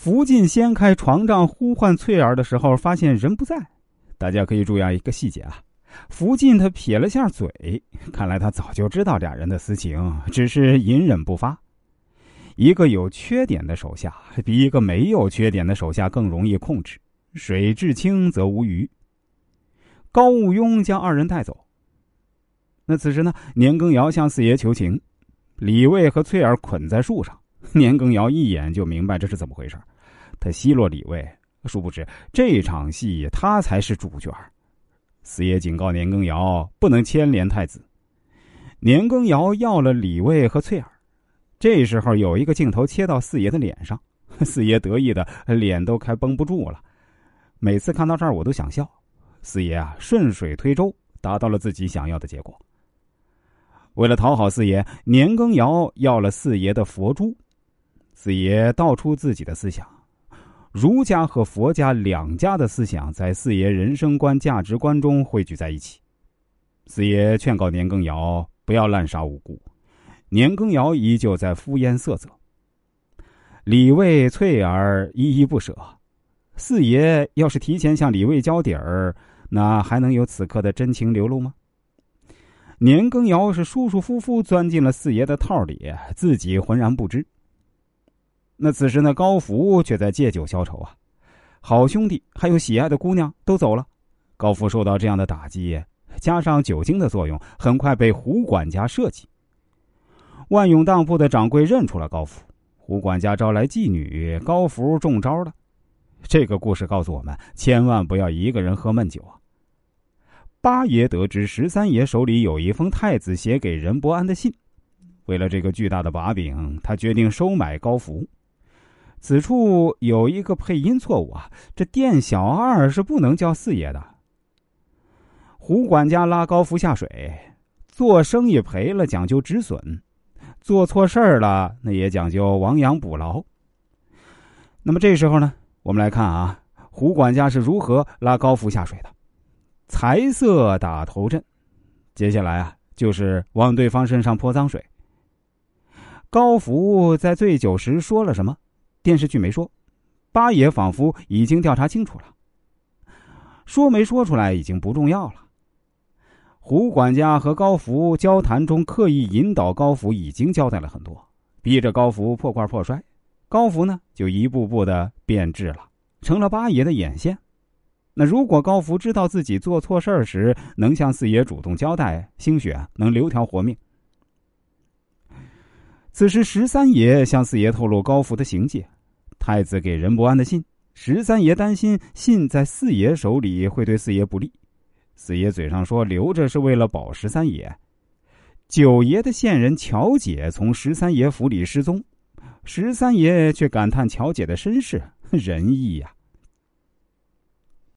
福晋掀开床帐呼唤翠儿的时候，发现人不在。大家可以注意一个细节啊，福晋他撇了下嘴，看来他早就知道俩人的私情，只是隐忍不发。一个有缺点的手下，比一个没有缺点的手下更容易控制。水至清则无鱼。高务庸将二人带走。那此时呢，年羹尧向四爷求情，李卫和翠儿捆在树上。年羹尧一眼就明白这是怎么回事，他奚落李卫，殊不知这场戏他才是主角。四爷警告年羹尧不能牵连太子。年羹尧要了李卫和翠儿。这时候有一个镜头切到四爷的脸上，四爷得意的脸都快绷不住了。每次看到这儿我都想笑。四爷啊，顺水推舟，达到了自己想要的结果。为了讨好四爷，年羹尧要了四爷的佛珠。四爷道出自己的思想：儒家和佛家两家的思想在四爷人生观、价值观中汇聚在一起。四爷劝告年羹尧不要滥杀无辜，年羹尧依旧在敷衍塞责。李卫、翠儿依依不舍。四爷要是提前向李卫交底儿，那还能有此刻的真情流露吗？年羹尧是舒舒服服钻进了四爷的套里，自己浑然不知。那此时呢，高福却在借酒消愁啊！好兄弟还有喜爱的姑娘都走了，高福受到这样的打击，加上酒精的作用，很快被胡管家设计。万永当铺的掌柜认出了高福，胡管家招来妓女，高福中招了。这个故事告诉我们，千万不要一个人喝闷酒啊！八爷得知十三爷手里有一封太子写给任伯安的信，为了这个巨大的把柄，他决定收买高福。此处有一个配音错误啊！这店小二是不能叫四爷的。胡管家拉高福下水，做生意赔了讲究止损，做错事儿了那也讲究亡羊补牢。那么这时候呢，我们来看啊，胡管家是如何拉高福下水的。财色打头阵，接下来啊，就是往对方身上泼脏水。高福在醉酒时说了什么？电视剧没说，八爷仿佛已经调查清楚了。说没说出来已经不重要了。胡管家和高福交谈中刻意引导高福，已经交代了很多，逼着高福破罐破摔。高福呢，就一步步的变质了，成了八爷的眼线。那如果高福知道自己做错事儿时能向四爷主动交代，兴许能留条活命。此时，十三爷向四爷透露高福的行迹，太子给任伯安的信。十三爷担心信在四爷手里会对四爷不利，四爷嘴上说留着是为了保十三爷。九爷的线人乔姐从十三爷府里失踪，十三爷却感叹乔姐的身世仁义呀。